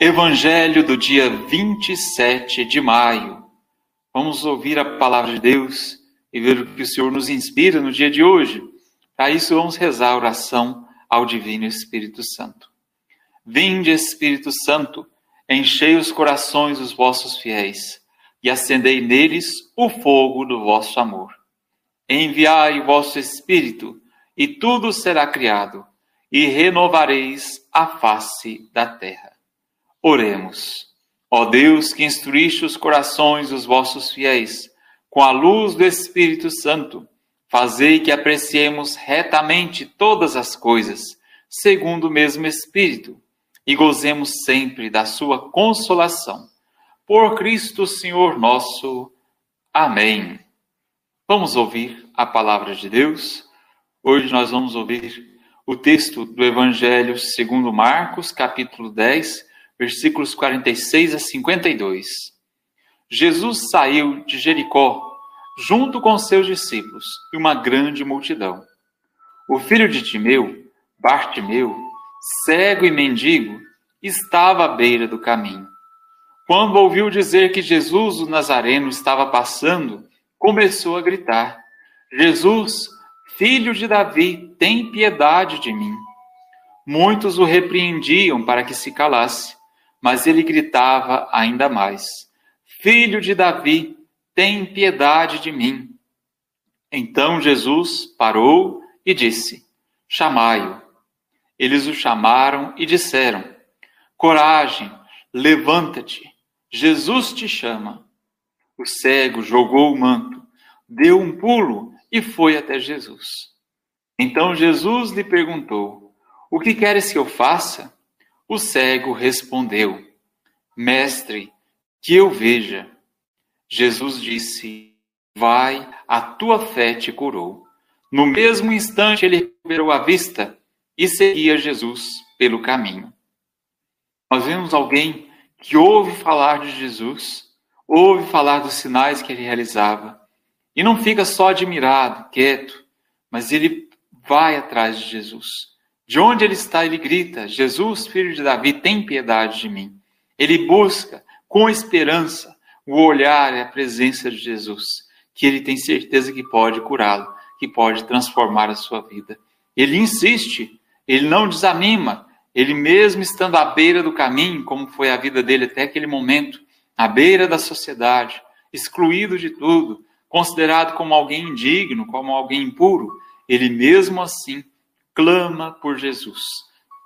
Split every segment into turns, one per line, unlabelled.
Evangelho do dia 27 de maio. Vamos ouvir a palavra de Deus e ver o que o Senhor nos inspira no dia de hoje. Para isso, vamos rezar a oração ao Divino Espírito Santo. Vinde, Espírito Santo, enchei os corações dos vossos fiéis e acendei neles o fogo do vosso amor. Enviai o vosso Espírito, e tudo será criado, e renovareis a face da terra. Oremos. Ó Deus, que instruíste os corações dos vossos fiéis com a luz do Espírito Santo, fazei que apreciemos retamente todas as coisas, segundo o mesmo Espírito, e gozemos sempre da sua consolação. Por Cristo Senhor nosso. Amém. Vamos ouvir a palavra de Deus. Hoje nós vamos ouvir o texto do Evangelho segundo Marcos, capítulo 10, versículos 46 a 52. Jesus saiu de Jericó junto com seus discípulos e uma grande multidão. O filho de Timeu, Bartimeu, cego e mendigo, estava à beira do caminho. Quando ouviu dizer que Jesus, o Nazareno, estava passando, começou a gritar: Jesus, filho de Davi, tem piedade de mim. Muitos o repreendiam para que se calasse, mas ele gritava ainda mais: Filho de Davi, tem piedade de mim. Então Jesus parou e disse: Chamai-o. Eles o chamaram e disseram: Coragem, levanta-te, Jesus te chama. O cego jogou o manto, deu um pulo e foi até Jesus. Então Jesus lhe perguntou: O que queres que eu faça? O cego respondeu: Mestre, que eu veja. Jesus disse: Vai, a tua fé te curou. No mesmo instante ele recuperou a vista e seguia Jesus pelo caminho. Nós vemos alguém que ouve falar de Jesus, ouve falar dos sinais que ele realizava, e não fica só admirado, quieto, mas ele vai atrás de Jesus. De onde ele está, ele grita: Jesus, filho de Davi, tem piedade de mim. Ele busca com esperança o olhar e a presença de Jesus, que ele tem certeza que pode curá-lo, que pode transformar a sua vida. Ele insiste, ele não desanima, ele mesmo estando à beira do caminho, como foi a vida dele até aquele momento, à beira da sociedade, excluído de tudo, considerado como alguém indigno, como alguém impuro, ele mesmo assim clama por Jesus,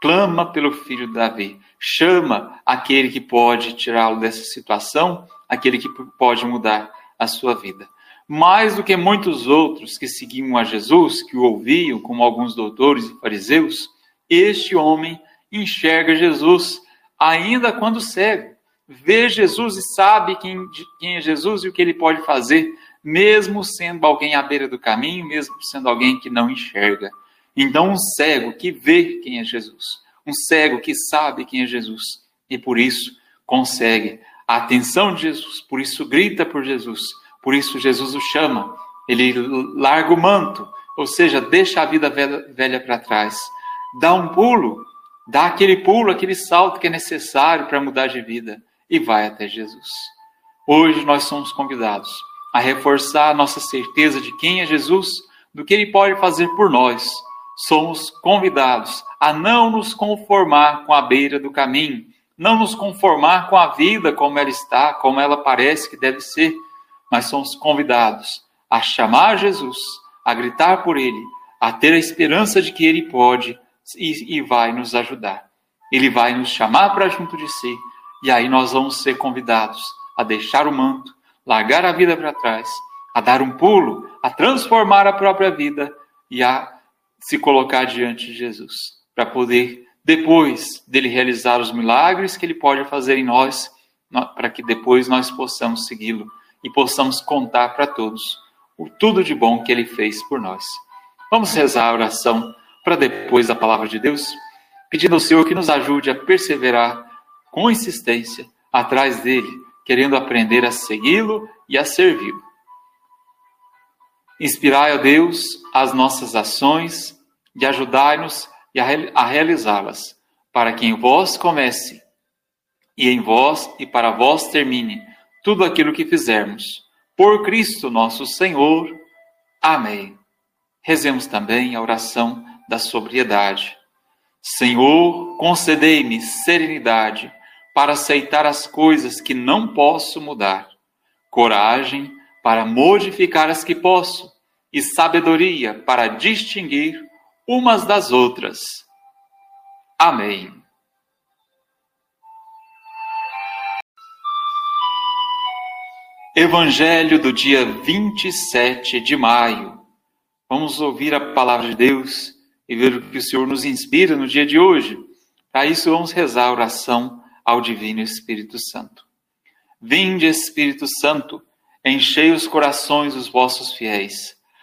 clama pelo filho de Davi, chama aquele que pode tirá-lo dessa situação, aquele que pode mudar a sua vida. Mais do que muitos outros que seguiam a Jesus, que o ouviam, como alguns doutores e fariseus, este homem enxerga Jesus ainda quando cego. Vê Jesus e sabe quem, quem é Jesus e o que ele pode fazer, mesmo sendo alguém à beira do caminho, mesmo sendo alguém que não enxerga. Então, um cego que vê quem é Jesus, um cego que sabe quem é Jesus e por isso consegue a atenção de Jesus, por isso grita por Jesus, por isso Jesus o chama, ele larga o manto, ou seja, deixa a vida velha, para trás, dá um pulo, dá aquele pulo, aquele salto que é necessário para mudar de vida e vai até Jesus. Hoje nós somos convidados a reforçar a nossa certeza de quem é Jesus, do que ele pode fazer por nós somos convidados a não nos conformar com a beira do caminho, não nos conformar com a vida como ela está, como ela parece que deve ser, mas somos convidados a chamar Jesus, a gritar por Ele, a ter a esperança de que Ele pode e, e vai nos ajudar. Ele vai nos chamar para junto de si, e aí nós vamos ser convidados a deixar o manto, largar a vida para trás, a dar um pulo, a transformar a própria vida e a se colocar diante de Jesus, para poder, depois dele realizar os milagres que ele pode fazer em nós, para que depois nós possamos segui-lo e possamos contar para todos o tudo de bom que ele fez por nós. Vamos rezar a oração para depois da palavra de Deus, pedindo ao Senhor que nos ajude a perseverar com insistência atrás dele, querendo aprender a segui-lo e a servi-lo. Inspirai, ó Deus, as nossas ações e ajudai-nos a realizá-las, para que em vós comece e em vós e para vós termine tudo aquilo que fizermos. Por Cristo nosso Senhor. Amém. Rezemos também a oração da sobriedade. Senhor, concedei-me serenidade para aceitar as coisas que não posso mudar, coragem para modificar as que posso e sabedoria para distinguir umas das outras. Amém. Evangelho do dia 27 de maio. Vamos ouvir a palavra de Deus e ver o que o Senhor nos inspira no dia de hoje. Para isso, vamos rezar a oração ao Divino Espírito Santo. Vinde, Espírito Santo, enchei os corações dos vossos fiéis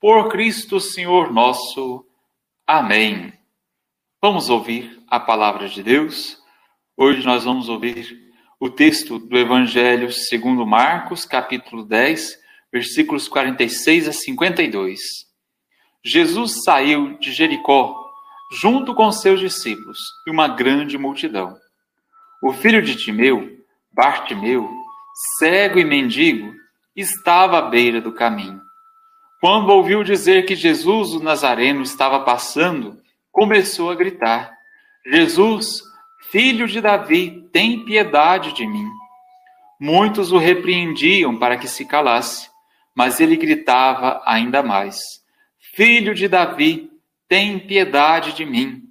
Por Cristo Senhor nosso. Amém. Vamos ouvir a palavra de Deus. Hoje nós vamos ouvir o texto do Evangelho segundo Marcos, capítulo 10, versículos 46 a 52. Jesus saiu de Jericó junto com seus discípulos e uma grande multidão. O filho de Timeu, Bartimeu, cego e mendigo, estava à beira do caminho. Quando ouviu dizer que Jesus o Nazareno estava passando, começou a gritar: Jesus, filho de Davi, tem piedade de mim. Muitos o repreendiam para que se calasse. Mas ele gritava ainda mais: Filho de Davi, tem piedade de mim.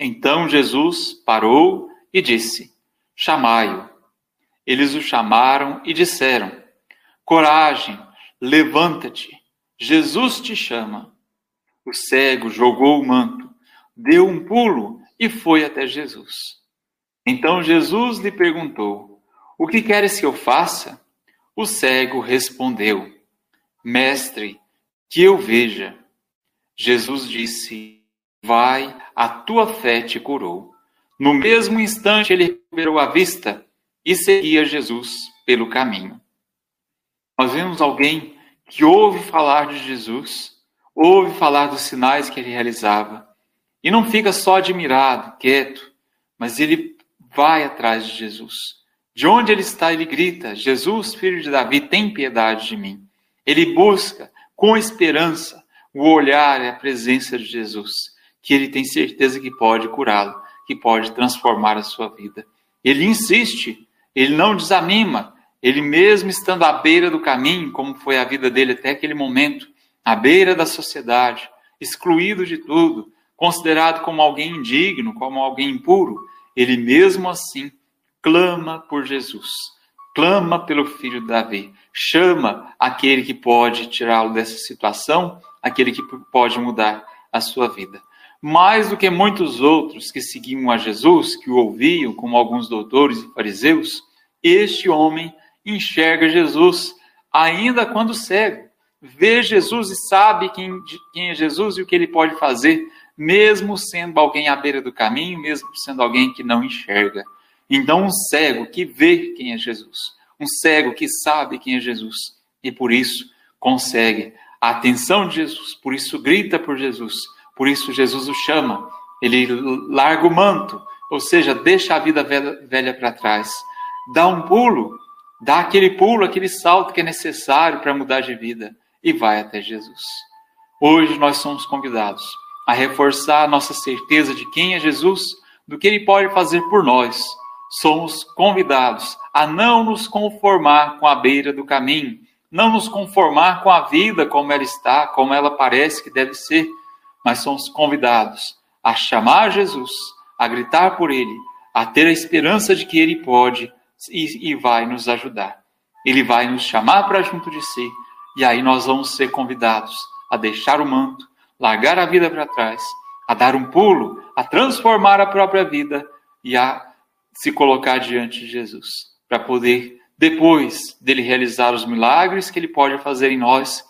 Então Jesus parou e disse: Chamai-o. Eles o chamaram e disseram: Coragem, levanta-te, Jesus te chama. O cego jogou o manto, deu um pulo e foi até Jesus. Então Jesus lhe perguntou: O que queres que eu faça? O cego respondeu: Mestre, que eu veja. Jesus disse: Vai, a tua fé te curou. No mesmo instante ele recuperou a vista e seguia Jesus pelo caminho. Nós vemos alguém que ouve falar de Jesus, ouve falar dos sinais que ele realizava, e não fica só admirado, quieto, mas ele vai atrás de Jesus. De onde ele está, ele grita: Jesus, filho de Davi, tem piedade de mim. Ele busca com esperança o olhar e a presença de Jesus, que ele tem certeza que pode curá-lo, que pode transformar a sua vida. Ele insiste, ele não desanima, ele mesmo estando à beira do caminho, como foi a vida dele até aquele momento, à beira da sociedade, excluído de tudo, considerado como alguém indigno, como alguém impuro, ele mesmo assim clama por Jesus, clama pelo filho de Davi, chama aquele que pode tirá-lo dessa situação, aquele que pode mudar a sua vida. Mais do que muitos outros que seguiam a Jesus, que o ouviam, como alguns doutores e fariseus, este homem enxerga Jesus ainda quando cego. Vê Jesus e sabe quem, quem é Jesus e o que ele pode fazer, mesmo sendo alguém à beira do caminho, mesmo sendo alguém que não enxerga. Então, um cego que vê quem é Jesus, um cego que sabe quem é Jesus e por isso consegue a atenção de Jesus, por isso grita por Jesus, por isso Jesus o chama, ele larga o manto, ou seja, deixa a vida velha, velha para trás, dá um pulo, dá aquele pulo, aquele salto que é necessário para mudar de vida e vai até Jesus. Hoje nós somos convidados a reforçar a nossa certeza de quem é Jesus, do que ele pode fazer por nós somos convidados a não nos conformar com a beira do caminho, não nos conformar com a vida como ela está, como ela parece que deve ser, mas somos convidados a chamar Jesus, a gritar por Ele, a ter a esperança de que Ele pode e, e vai nos ajudar. Ele vai nos chamar para junto de si, e aí nós vamos ser convidados a deixar o manto, largar a vida para trás, a dar um pulo, a transformar a própria vida e a se colocar diante de Jesus. para poder, depois dele realizar os milagres que ele pode fazer em nós,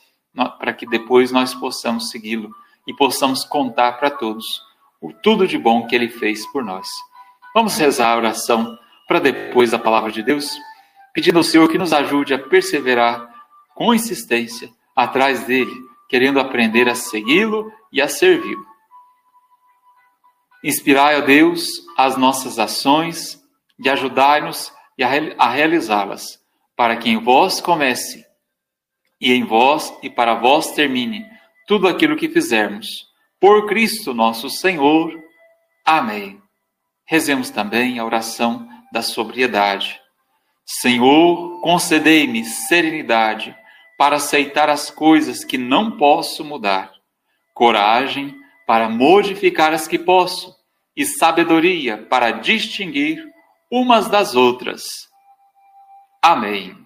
para que depois nós possamos segui-lo e possamos contar para todos o tudo de bom que ele fez por nós. Vamos rezar a oração para depois da palavra de Deus, pedindo ao Senhor que nos ajude a perseverar com insistência atrás dele, querendo aprender a segui-lo e a servi-lo. Inspirai, ó Deus, as nossas ações e ajudai-nos a realizá-las, para que em vós comece e em vós e para vós termine tudo aquilo que fizermos. Por Cristo nosso Senhor. Amém. Rezemos também a oração da sobriedade. Senhor, concedei-me serenidade para aceitar as coisas que não posso mudar, coragem para modificar as que posso e sabedoria para distinguir umas das outras. Amém.